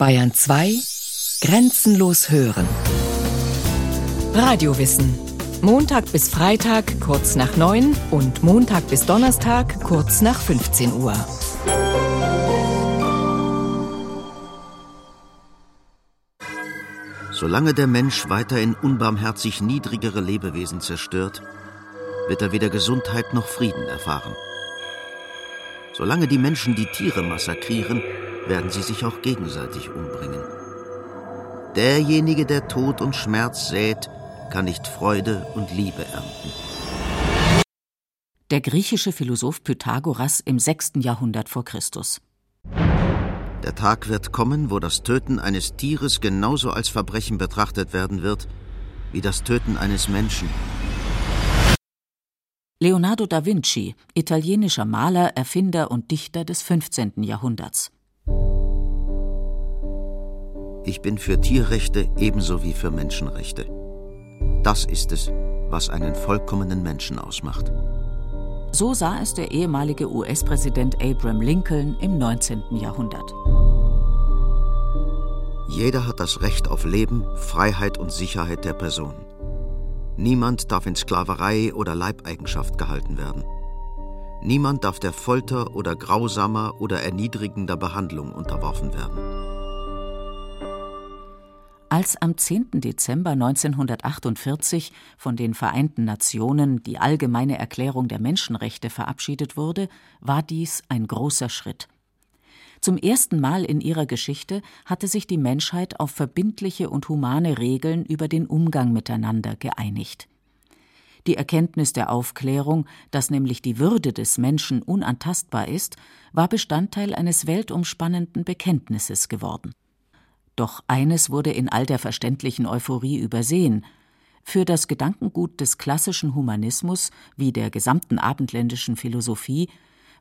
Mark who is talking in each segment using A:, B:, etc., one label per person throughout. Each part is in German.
A: Bayern 2 Grenzenlos hören. Radiowissen. Montag bis Freitag kurz nach 9 und Montag bis Donnerstag kurz nach 15 Uhr.
B: Solange der Mensch weiterhin unbarmherzig niedrigere Lebewesen zerstört, wird er weder Gesundheit noch Frieden erfahren. Solange die Menschen die Tiere massakrieren, werden sie sich auch gegenseitig umbringen. Derjenige, der Tod und Schmerz sät, kann nicht Freude und Liebe ernten.
C: Der griechische Philosoph Pythagoras im 6. Jahrhundert vor Christus.
B: Der Tag wird kommen, wo das Töten eines Tieres genauso als Verbrechen betrachtet werden wird wie das Töten eines Menschen.
C: Leonardo da Vinci, italienischer Maler, Erfinder und Dichter des 15. Jahrhunderts.
B: Ich bin für Tierrechte ebenso wie für Menschenrechte. Das ist es, was einen vollkommenen Menschen ausmacht.
C: So sah es der ehemalige US-Präsident Abraham Lincoln im 19. Jahrhundert.
B: Jeder hat das Recht auf Leben, Freiheit und Sicherheit der Person. Niemand darf in Sklaverei oder Leibeigenschaft gehalten werden. Niemand darf der Folter oder grausamer oder erniedrigender Behandlung unterworfen werden.
C: Als am 10. Dezember 1948 von den Vereinten Nationen die Allgemeine Erklärung der Menschenrechte verabschiedet wurde, war dies ein großer Schritt. Zum ersten Mal in ihrer Geschichte hatte sich die Menschheit auf verbindliche und humane Regeln über den Umgang miteinander geeinigt. Die Erkenntnis der Aufklärung, dass nämlich die Würde des Menschen unantastbar ist, war Bestandteil eines weltumspannenden Bekenntnisses geworden. Doch eines wurde in all der verständlichen Euphorie übersehen. Für das Gedankengut des klassischen Humanismus wie der gesamten abendländischen Philosophie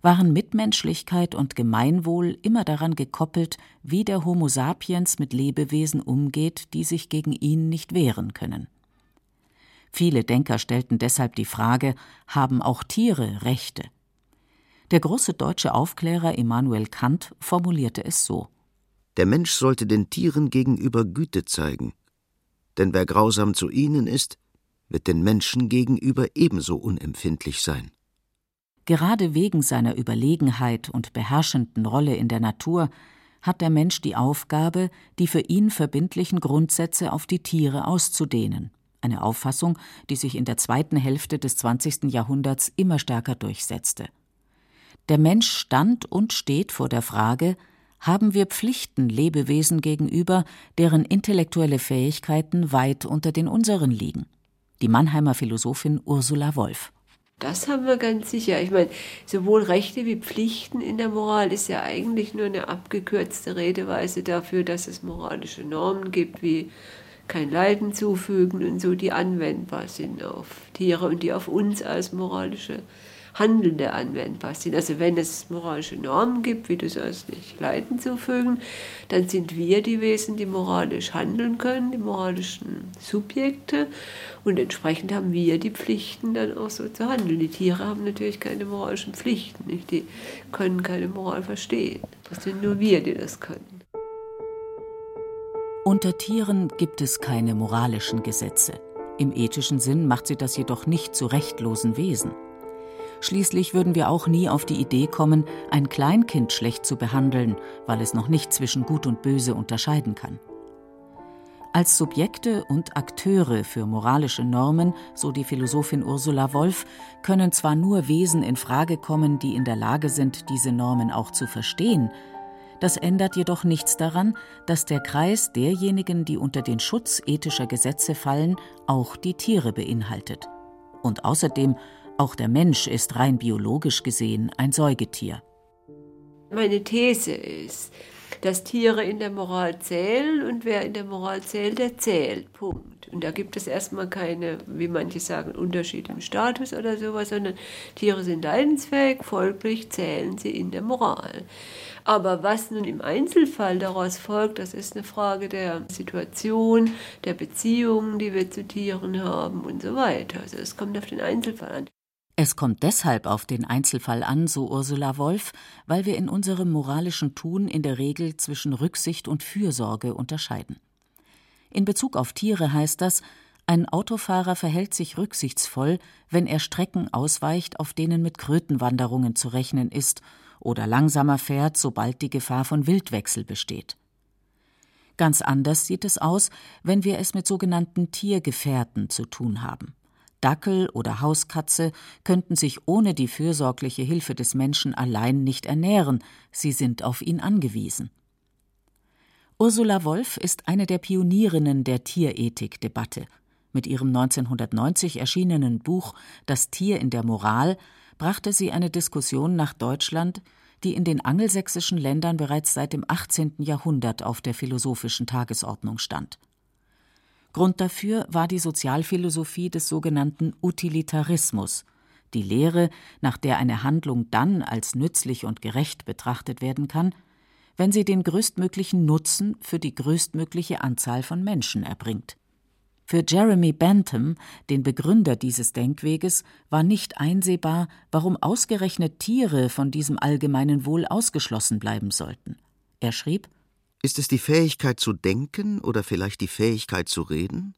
C: waren Mitmenschlichkeit und Gemeinwohl immer daran gekoppelt, wie der Homo sapiens mit Lebewesen umgeht, die sich gegen ihn nicht wehren können. Viele Denker stellten deshalb die Frage, haben auch Tiere Rechte? Der große deutsche Aufklärer Immanuel Kant formulierte es so
B: der Mensch sollte den Tieren gegenüber Güte zeigen, denn wer grausam zu ihnen ist, wird den Menschen gegenüber ebenso unempfindlich sein.
C: Gerade wegen seiner Überlegenheit und beherrschenden Rolle in der Natur hat der Mensch die Aufgabe, die für ihn verbindlichen Grundsätze auf die Tiere auszudehnen, eine Auffassung, die sich in der zweiten Hälfte des 20. Jahrhunderts immer stärker durchsetzte. Der Mensch stand und steht vor der Frage, haben wir Pflichten Lebewesen gegenüber, deren intellektuelle Fähigkeiten weit unter den unseren liegen. Die Mannheimer Philosophin Ursula Wolf.
D: Das haben wir ganz sicher. Ich meine, sowohl Rechte wie Pflichten in der Moral ist ja eigentlich nur eine abgekürzte Redeweise dafür, dass es moralische Normen gibt, wie kein Leiden zufügen und so, die anwendbar sind auf Tiere und die auf uns als moralische Handelnde anwendbar sind. Also wenn es moralische Normen gibt, wie du sollst nicht Leiden zufügen, dann sind wir die Wesen, die moralisch handeln können, die moralischen Subjekte und entsprechend haben wir die Pflichten dann auch so zu handeln. Die Tiere haben natürlich keine moralischen Pflichten, nicht? die können keine Moral verstehen. Das sind nur wir, die das können.
C: Unter Tieren gibt es keine moralischen Gesetze. Im ethischen Sinn macht sie das jedoch nicht zu rechtlosen Wesen. Schließlich würden wir auch nie auf die Idee kommen, ein Kleinkind schlecht zu behandeln, weil es noch nicht zwischen Gut und Böse unterscheiden kann. Als Subjekte und Akteure für moralische Normen, so die Philosophin Ursula Wolf, können zwar nur Wesen in Frage kommen, die in der Lage sind, diese Normen auch zu verstehen, das ändert jedoch nichts daran, dass der Kreis derjenigen, die unter den Schutz ethischer Gesetze fallen, auch die Tiere beinhaltet. Und außerdem auch der Mensch ist rein biologisch gesehen ein Säugetier.
D: Meine These ist, dass Tiere in der Moral zählen und wer in der Moral zählt, der zählt. Punkt. Und da gibt es erstmal keine, wie manche sagen, Unterschied im Status oder sowas, sondern Tiere sind leidensfähig, folglich zählen sie in der Moral. Aber was nun im Einzelfall daraus folgt, das ist eine Frage der Situation, der Beziehungen, die wir zu Tieren haben und so weiter. Also es kommt auf den Einzelfall an.
C: Es kommt deshalb auf den Einzelfall an, so Ursula Wolf, weil wir in unserem moralischen Tun in der Regel zwischen Rücksicht und Fürsorge unterscheiden. In Bezug auf Tiere heißt das, ein Autofahrer verhält sich rücksichtsvoll, wenn er Strecken ausweicht, auf denen mit Krötenwanderungen zu rechnen ist, oder langsamer fährt, sobald die Gefahr von Wildwechsel besteht. Ganz anders sieht es aus, wenn wir es mit sogenannten Tiergefährten zu tun haben. Dackel oder Hauskatze könnten sich ohne die fürsorgliche Hilfe des Menschen allein nicht ernähren, sie sind auf ihn angewiesen. Ursula Wolf ist eine der Pionierinnen der Tierethik-Debatte. Mit ihrem 1990 erschienenen Buch Das Tier in der Moral brachte sie eine Diskussion nach Deutschland, die in den angelsächsischen Ländern bereits seit dem 18. Jahrhundert auf der philosophischen Tagesordnung stand. Grund dafür war die Sozialphilosophie des sogenannten Utilitarismus, die Lehre, nach der eine Handlung dann als nützlich und gerecht betrachtet werden kann, wenn sie den größtmöglichen Nutzen für die größtmögliche Anzahl von Menschen erbringt. Für Jeremy Bentham, den Begründer dieses Denkweges, war nicht einsehbar, warum ausgerechnet Tiere von diesem allgemeinen Wohl ausgeschlossen bleiben sollten. Er schrieb
B: Ist es die Fähigkeit zu denken oder vielleicht die Fähigkeit zu reden?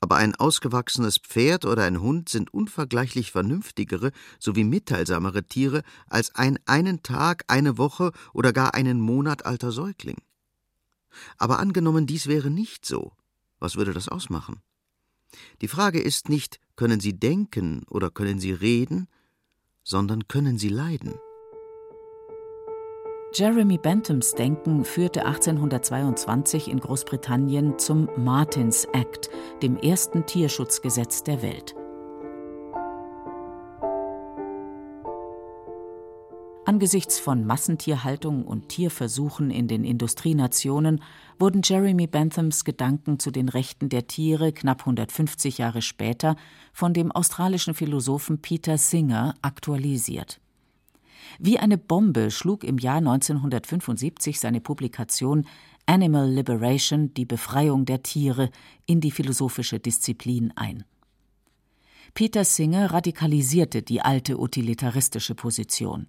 B: Aber ein ausgewachsenes Pferd oder ein Hund sind unvergleichlich vernünftigere sowie mitteilsamere Tiere als ein einen Tag, eine Woche oder gar einen Monat alter Säugling. Aber angenommen, dies wäre nicht so, was würde das ausmachen? Die Frage ist nicht, können Sie denken oder können Sie reden, sondern können Sie leiden.
C: Jeremy Benthams Denken führte 1822 in Großbritannien zum Martins Act, dem ersten Tierschutzgesetz der Welt. Angesichts von Massentierhaltung und Tierversuchen in den Industrienationen wurden Jeremy Benthams Gedanken zu den Rechten der Tiere knapp 150 Jahre später von dem australischen Philosophen Peter Singer aktualisiert. Wie eine Bombe schlug im Jahr 1975 seine Publikation Animal Liberation, die Befreiung der Tiere, in die philosophische Disziplin ein. Peter Singer radikalisierte die alte utilitaristische Position.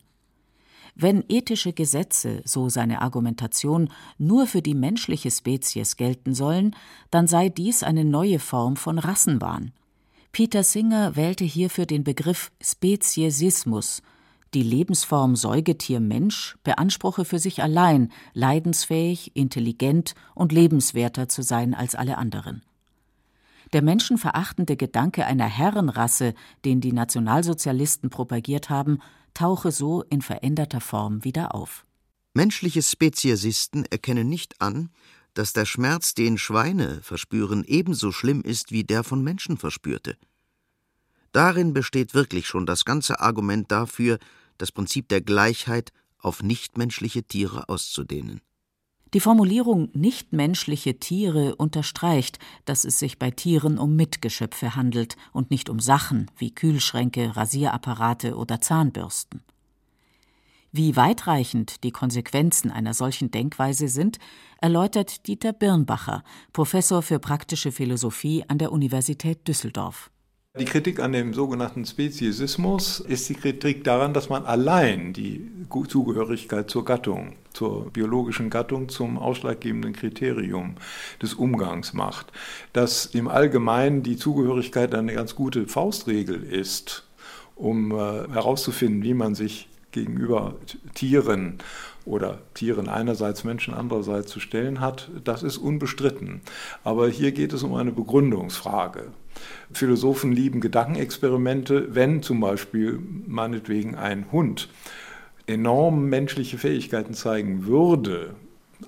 C: Wenn ethische Gesetze, so seine Argumentation, nur für die menschliche Spezies gelten sollen, dann sei dies eine neue Form von Rassenwahn. Peter Singer wählte hierfür den Begriff Speziesismus. Die Lebensform Säugetier-Mensch beanspruche für sich allein, leidensfähig, intelligent und lebenswerter zu sein als alle anderen. Der menschenverachtende Gedanke einer Herrenrasse, den die Nationalsozialisten propagiert haben, tauche so in veränderter Form wieder auf.
B: Menschliche Speziesisten erkennen nicht an, dass der Schmerz, den Schweine verspüren, ebenso schlimm ist wie der von Menschen verspürte. Darin besteht wirklich schon das ganze Argument dafür, das Prinzip der Gleichheit auf nichtmenschliche Tiere auszudehnen.
C: Die Formulierung nichtmenschliche Tiere unterstreicht, dass es sich bei Tieren um Mitgeschöpfe handelt und nicht um Sachen wie Kühlschränke, Rasierapparate oder Zahnbürsten. Wie weitreichend die Konsequenzen einer solchen Denkweise sind, erläutert Dieter Birnbacher, Professor für praktische Philosophie an der Universität Düsseldorf.
E: Die Kritik an dem sogenannten Speziesismus ist die Kritik daran, dass man allein die Zugehörigkeit zur Gattung, zur biologischen Gattung zum ausschlaggebenden Kriterium des Umgangs macht. Dass im Allgemeinen die Zugehörigkeit eine ganz gute Faustregel ist, um äh, herauszufinden, wie man sich gegenüber Tieren oder Tieren einerseits, Menschen andererseits zu stellen hat, das ist unbestritten. Aber hier geht es um eine Begründungsfrage. Philosophen lieben Gedankenexperimente, wenn zum Beispiel meinetwegen ein Hund enorm menschliche Fähigkeiten zeigen würde,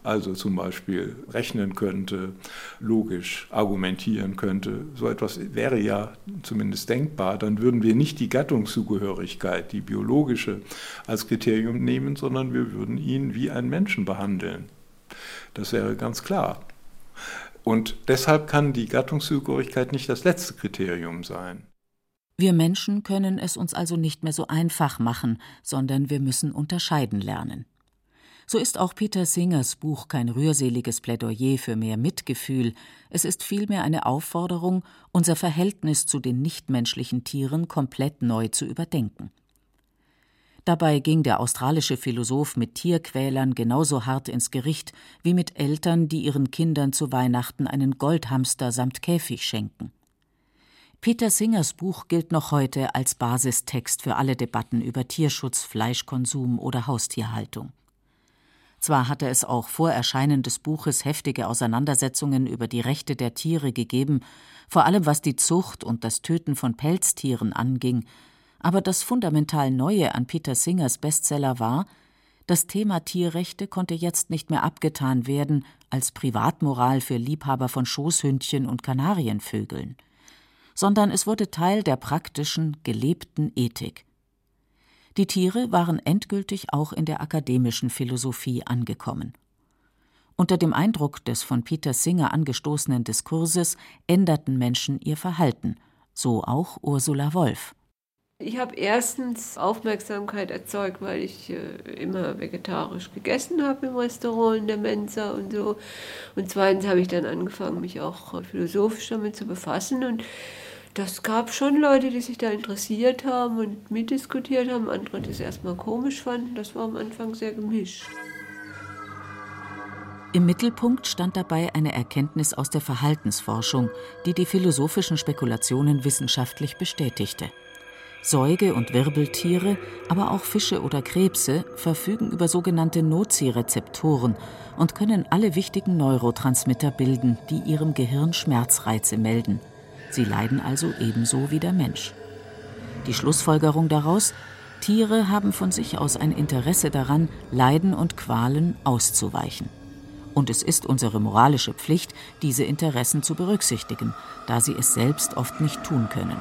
E: also zum Beispiel rechnen könnte, logisch argumentieren könnte, so etwas wäre ja zumindest denkbar, dann würden wir nicht die Gattungszugehörigkeit, die biologische, als Kriterium nehmen, sondern wir würden ihn wie einen Menschen behandeln. Das wäre ganz klar. Und deshalb kann die Gattungszugehörigkeit nicht das letzte Kriterium sein.
C: Wir Menschen können es uns also nicht mehr so einfach machen, sondern wir müssen unterscheiden lernen. So ist auch Peter Singers Buch kein rührseliges Plädoyer für mehr Mitgefühl, es ist vielmehr eine Aufforderung, unser Verhältnis zu den nichtmenschlichen Tieren komplett neu zu überdenken. Dabei ging der australische Philosoph mit Tierquälern genauso hart ins Gericht wie mit Eltern, die ihren Kindern zu Weihnachten einen Goldhamster samt Käfig schenken. Peter Singers Buch gilt noch heute als Basistext für alle Debatten über Tierschutz, Fleischkonsum oder Haustierhaltung. Zwar hatte es auch vor Erscheinen des Buches heftige Auseinandersetzungen über die Rechte der Tiere gegeben, vor allem was die Zucht und das Töten von Pelztieren anging, aber das fundamental Neue an Peter Singers Bestseller war, das Thema Tierrechte konnte jetzt nicht mehr abgetan werden als Privatmoral für Liebhaber von Schoßhündchen und Kanarienvögeln, sondern es wurde Teil der praktischen, gelebten Ethik. Die Tiere waren endgültig auch in der akademischen Philosophie angekommen. Unter dem Eindruck des von Peter Singer angestoßenen Diskurses änderten Menschen ihr Verhalten, so auch Ursula Wolf.
D: Ich habe erstens Aufmerksamkeit erzeugt, weil ich äh, immer vegetarisch gegessen habe im Restaurant, in der Mensa und so. Und zweitens habe ich dann angefangen, mich auch philosophisch damit zu befassen. Und das gab schon Leute, die sich da interessiert haben und mitdiskutiert haben, andere, die es erstmal komisch fanden. Das war am Anfang sehr gemischt.
C: Im Mittelpunkt stand dabei eine Erkenntnis aus der Verhaltensforschung, die die philosophischen Spekulationen wissenschaftlich bestätigte. Säuge- und Wirbeltiere, aber auch Fische oder Krebse verfügen über sogenannte Nozirezeptoren und können alle wichtigen Neurotransmitter bilden, die ihrem Gehirn Schmerzreize melden. Sie leiden also ebenso wie der Mensch. Die Schlussfolgerung daraus, Tiere haben von sich aus ein Interesse daran, Leiden und Qualen auszuweichen. Und es ist unsere moralische Pflicht, diese Interessen zu berücksichtigen, da sie es selbst oft nicht tun können.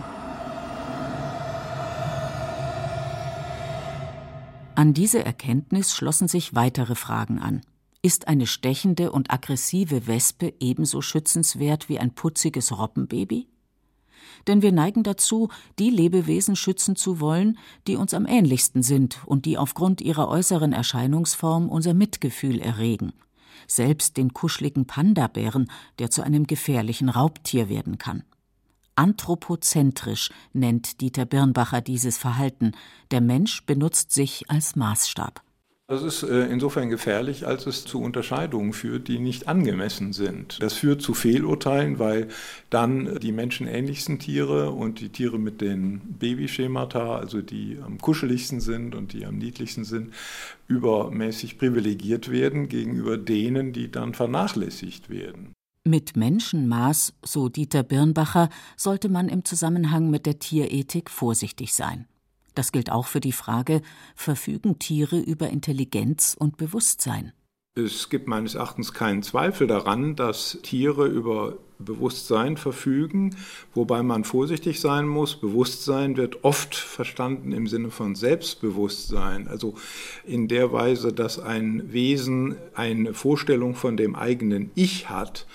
C: An diese Erkenntnis schlossen sich weitere Fragen an. Ist eine stechende und aggressive Wespe ebenso schützenswert wie ein putziges Robbenbaby? Denn wir neigen dazu, die Lebewesen schützen zu wollen, die uns am ähnlichsten sind und die aufgrund ihrer äußeren Erscheinungsform unser Mitgefühl erregen. Selbst den kuscheligen Pandabären, der zu einem gefährlichen Raubtier werden kann. Anthropozentrisch nennt Dieter Birnbacher dieses Verhalten. Der Mensch benutzt sich als Maßstab.
E: Das ist äh, insofern gefährlich, als es zu Unterscheidungen führt, die nicht angemessen sind. Das führt zu Fehlurteilen, weil dann die menschenähnlichsten Tiere und die Tiere mit den Babyschemata, also die am kuscheligsten sind und die am niedlichsten sind, übermäßig privilegiert werden gegenüber denen, die dann vernachlässigt werden.
C: Mit Menschenmaß, so Dieter Birnbacher, sollte man im Zusammenhang mit der Tierethik vorsichtig sein. Das gilt auch für die Frage, verfügen Tiere über Intelligenz und Bewusstsein?
E: Es gibt meines Erachtens keinen Zweifel daran, dass Tiere über Bewusstsein verfügen, wobei man vorsichtig sein muss. Bewusstsein wird oft verstanden im Sinne von Selbstbewusstsein, also in der Weise, dass ein Wesen eine Vorstellung von dem eigenen Ich hat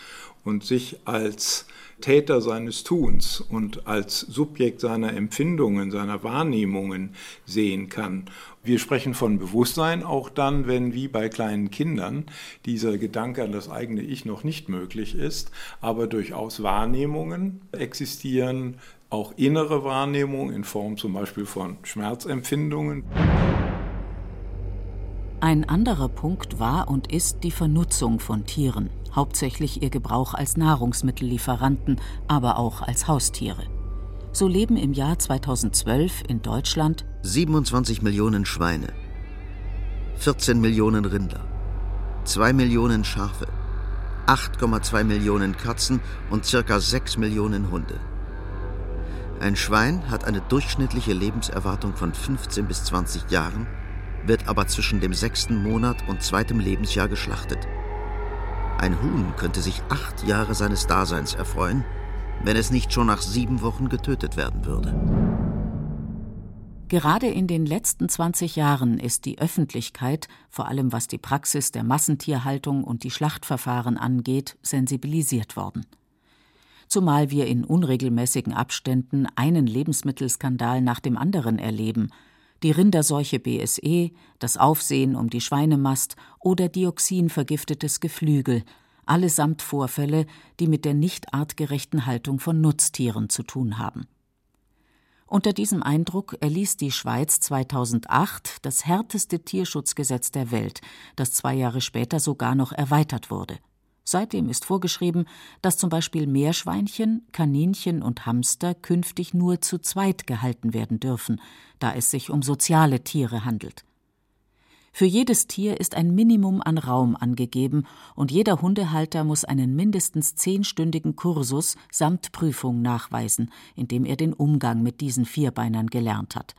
E: und sich als Täter seines Tuns und als Subjekt seiner Empfindungen, seiner Wahrnehmungen sehen kann. Wir sprechen von Bewusstsein auch dann, wenn wie bei kleinen Kindern dieser Gedanke an das eigene Ich noch nicht möglich ist, aber durchaus Wahrnehmungen existieren, auch innere Wahrnehmungen in Form zum Beispiel von Schmerzempfindungen.
C: Ein anderer Punkt war und ist die Vernutzung von Tieren, hauptsächlich ihr Gebrauch als Nahrungsmittellieferanten, aber auch als Haustiere. So leben im Jahr 2012 in Deutschland
B: 27 Millionen Schweine, 14 Millionen Rinder, 2 Millionen Schafe, 8,2 Millionen Katzen und ca. 6 Millionen Hunde. Ein Schwein hat eine durchschnittliche Lebenserwartung von 15 bis 20 Jahren wird aber zwischen dem sechsten Monat und zweitem Lebensjahr geschlachtet. Ein Huhn könnte sich acht Jahre seines Daseins erfreuen, wenn es nicht schon nach sieben Wochen getötet werden würde.
C: Gerade in den letzten 20 Jahren ist die Öffentlichkeit, vor allem was die Praxis der Massentierhaltung und die Schlachtverfahren angeht, sensibilisiert worden. Zumal wir in unregelmäßigen Abständen einen Lebensmittelskandal nach dem anderen erleben – die Rinderseuche BSE, das Aufsehen um die Schweinemast oder dioxinvergiftetes Geflügel, allesamt Vorfälle, die mit der nicht artgerechten Haltung von Nutztieren zu tun haben. Unter diesem Eindruck erließ die Schweiz 2008 das härteste Tierschutzgesetz der Welt, das zwei Jahre später sogar noch erweitert wurde. Seitdem ist vorgeschrieben, dass zum Beispiel Meerschweinchen, Kaninchen und Hamster künftig nur zu zweit gehalten werden dürfen, da es sich um soziale Tiere handelt. Für jedes Tier ist ein Minimum an Raum angegeben und jeder Hundehalter muss einen mindestens zehnstündigen Kursus samt Prüfung nachweisen, indem er den Umgang mit diesen Vierbeinern gelernt hat.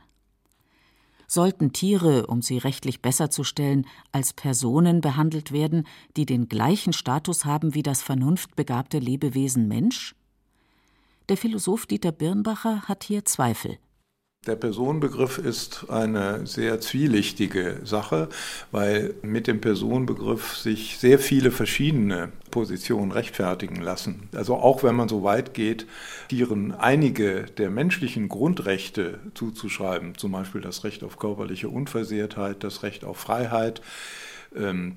C: Sollten Tiere, um sie rechtlich besser zu stellen, als Personen behandelt werden, die den gleichen Status haben wie das vernunftbegabte Lebewesen Mensch? Der Philosoph Dieter Birnbacher hat hier Zweifel.
E: Der Personenbegriff ist eine sehr zwielichtige Sache, weil mit dem Personenbegriff sich sehr viele verschiedene Positionen rechtfertigen lassen. Also auch wenn man so weit geht, Tieren einige der menschlichen Grundrechte zuzuschreiben, zum Beispiel das Recht auf körperliche Unversehrtheit, das Recht auf Freiheit,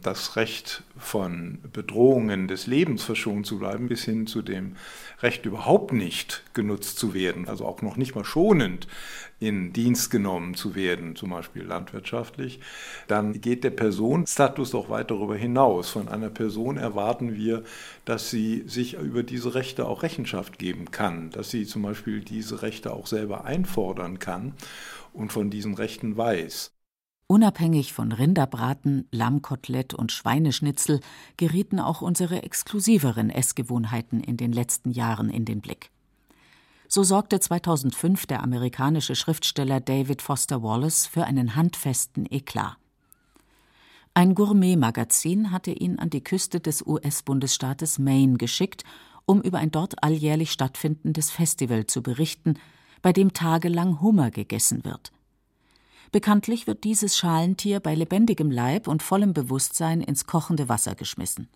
E: das Recht von Bedrohungen des Lebens verschont zu bleiben, bis hin zu dem Recht überhaupt nicht genutzt zu werden, also auch noch nicht mal schonend in Dienst genommen zu werden, zum Beispiel landwirtschaftlich, dann geht der Personenstatus doch weit darüber hinaus. Von einer Person erwarten wir, dass sie sich über diese Rechte auch Rechenschaft geben kann, dass sie zum Beispiel diese Rechte auch selber einfordern kann und von diesen Rechten weiß.
C: Unabhängig von Rinderbraten, Lammkotelett und Schweineschnitzel gerieten auch unsere exklusiveren Essgewohnheiten in den letzten Jahren in den Blick. So sorgte 2005 der amerikanische Schriftsteller David Foster Wallace für einen handfesten Eklat. Ein Gourmet-Magazin hatte ihn an die Küste des US-Bundesstaates Maine geschickt, um über ein dort alljährlich stattfindendes Festival zu berichten, bei dem tagelang Hummer gegessen wird. Bekanntlich wird dieses Schalentier bei lebendigem Leib und vollem Bewusstsein ins kochende Wasser geschmissen.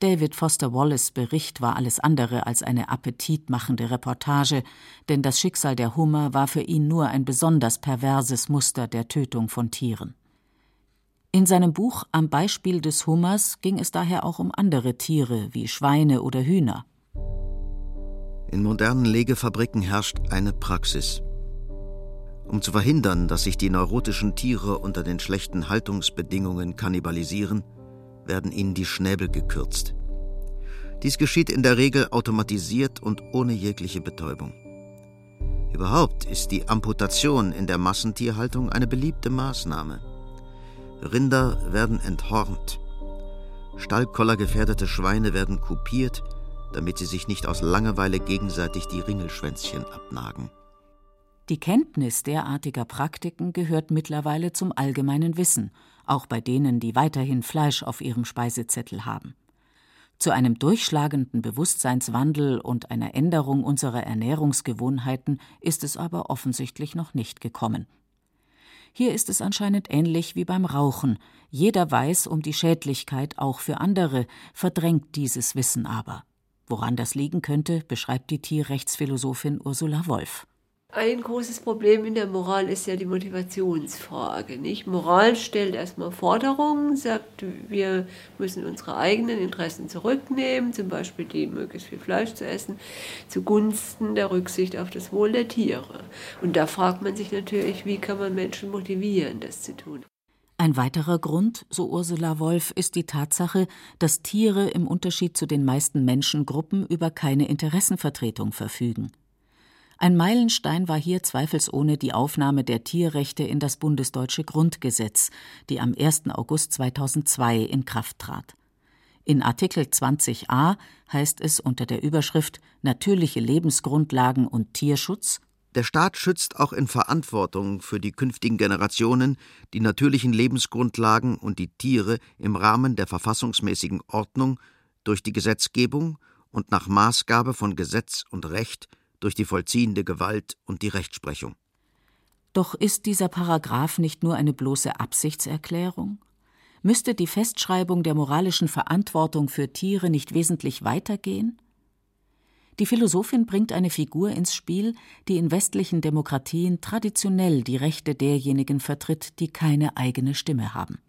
C: David Foster Wallace Bericht war alles andere als eine appetitmachende Reportage, denn das Schicksal der Hummer war für ihn nur ein besonders perverses Muster der Tötung von Tieren. In seinem Buch Am Beispiel des Hummers ging es daher auch um andere Tiere wie Schweine oder Hühner.
B: In modernen Legefabriken herrscht eine Praxis. Um zu verhindern, dass sich die neurotischen Tiere unter den schlechten Haltungsbedingungen kannibalisieren, werden ihnen die Schnäbel gekürzt. Dies geschieht in der Regel automatisiert und ohne jegliche Betäubung. Überhaupt ist die Amputation in der Massentierhaltung eine beliebte Maßnahme. Rinder werden enthornt. Stallkollergefährdete Schweine werden kupiert, damit sie sich nicht aus Langeweile gegenseitig die Ringelschwänzchen abnagen.
C: Die Kenntnis derartiger Praktiken gehört mittlerweile zum allgemeinen Wissen, auch bei denen, die weiterhin Fleisch auf ihrem Speisezettel haben. Zu einem durchschlagenden Bewusstseinswandel und einer Änderung unserer Ernährungsgewohnheiten ist es aber offensichtlich noch nicht gekommen. Hier ist es anscheinend ähnlich wie beim Rauchen. Jeder weiß um die Schädlichkeit auch für andere, verdrängt dieses Wissen aber. Woran das liegen könnte, beschreibt die Tierrechtsphilosophin Ursula Wolf.
D: Ein großes Problem in der Moral ist ja die Motivationsfrage. Nicht? Moral stellt erstmal Forderungen, sagt, wir müssen unsere eigenen Interessen zurücknehmen, zum Beispiel die möglichst viel Fleisch zu essen, zugunsten der Rücksicht auf das Wohl der Tiere. Und da fragt man sich natürlich, wie kann man Menschen motivieren, das zu tun.
C: Ein weiterer Grund, so Ursula Wolf, ist die Tatsache, dass Tiere im Unterschied zu den meisten Menschengruppen über keine Interessenvertretung verfügen. Ein Meilenstein war hier zweifelsohne die Aufnahme der Tierrechte in das bundesdeutsche Grundgesetz, die am 1. August 2002 in Kraft trat. In Artikel 20a heißt es unter der Überschrift Natürliche Lebensgrundlagen und Tierschutz
B: Der Staat schützt auch in Verantwortung für die künftigen Generationen die natürlichen Lebensgrundlagen und die Tiere im Rahmen der verfassungsmäßigen Ordnung durch die Gesetzgebung und nach Maßgabe von Gesetz und Recht durch die vollziehende Gewalt und die Rechtsprechung.
C: Doch ist dieser Paragraph nicht nur eine bloße Absichtserklärung? Müsste die Festschreibung der moralischen Verantwortung für Tiere nicht wesentlich weitergehen? Die Philosophin bringt eine Figur ins Spiel, die in westlichen Demokratien traditionell die Rechte derjenigen vertritt, die keine eigene Stimme haben.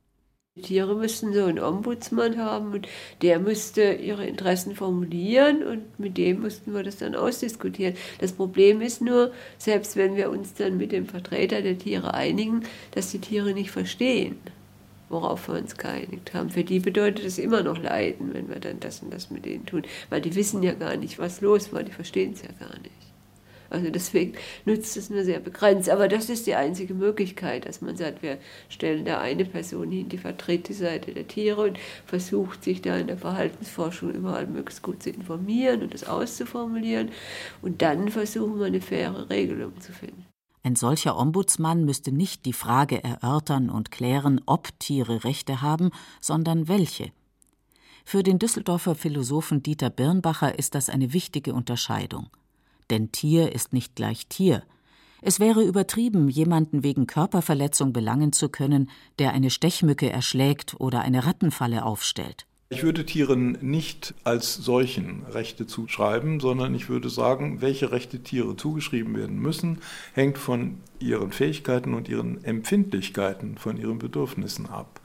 D: Die Tiere müssten so einen Ombudsmann haben und der müsste ihre Interessen formulieren und mit dem müssten wir das dann ausdiskutieren. Das Problem ist nur, selbst wenn wir uns dann mit dem Vertreter der Tiere einigen, dass die Tiere nicht verstehen worauf wir uns geeinigt haben. Für die bedeutet es immer noch Leiden, wenn wir dann das und das mit denen tun, weil die wissen ja gar nicht, was los war, die verstehen es ja gar nicht. Also deswegen nützt es nur sehr begrenzt. Aber das ist die einzige Möglichkeit, dass man sagt, wir stellen da eine Person hin, die vertritt die Seite der Tiere und versucht sich da in der Verhaltensforschung überall möglichst gut zu informieren und das auszuformulieren. Und dann versuchen wir eine faire Regelung zu finden.
C: Ein solcher Ombudsmann müsste nicht die Frage erörtern und klären, ob Tiere Rechte haben, sondern welche. Für den Düsseldorfer Philosophen Dieter Birnbacher ist das eine wichtige Unterscheidung. Denn Tier ist nicht gleich Tier. Es wäre übertrieben, jemanden wegen Körperverletzung belangen zu können, der eine Stechmücke erschlägt oder eine Rattenfalle aufstellt.
E: Ich würde Tieren nicht als solchen Rechte zuschreiben, sondern ich würde sagen, welche Rechte Tiere zugeschrieben werden müssen, hängt von ihren Fähigkeiten und ihren Empfindlichkeiten, von ihren Bedürfnissen ab.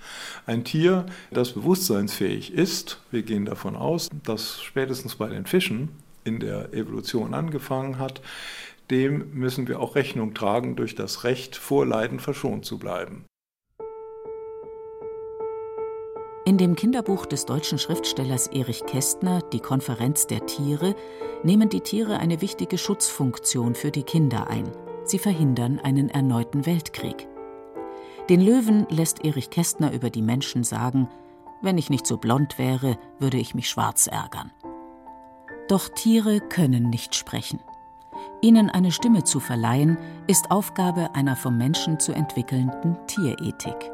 E: Ein Tier, das bewusstseinsfähig ist, wir gehen davon aus, dass spätestens bei den Fischen in der Evolution angefangen hat, dem müssen wir auch Rechnung tragen durch das Recht, vor Leiden verschont zu bleiben.
C: In dem Kinderbuch des deutschen Schriftstellers Erich Kästner Die Konferenz der Tiere nehmen die Tiere eine wichtige Schutzfunktion für die Kinder ein. Sie verhindern einen erneuten Weltkrieg. Den Löwen lässt Erich Kästner über die Menschen sagen, wenn ich nicht so blond wäre, würde ich mich schwarz ärgern. Doch Tiere können nicht sprechen. Ihnen eine Stimme zu verleihen, ist Aufgabe einer vom Menschen zu entwickelnden Tierethik.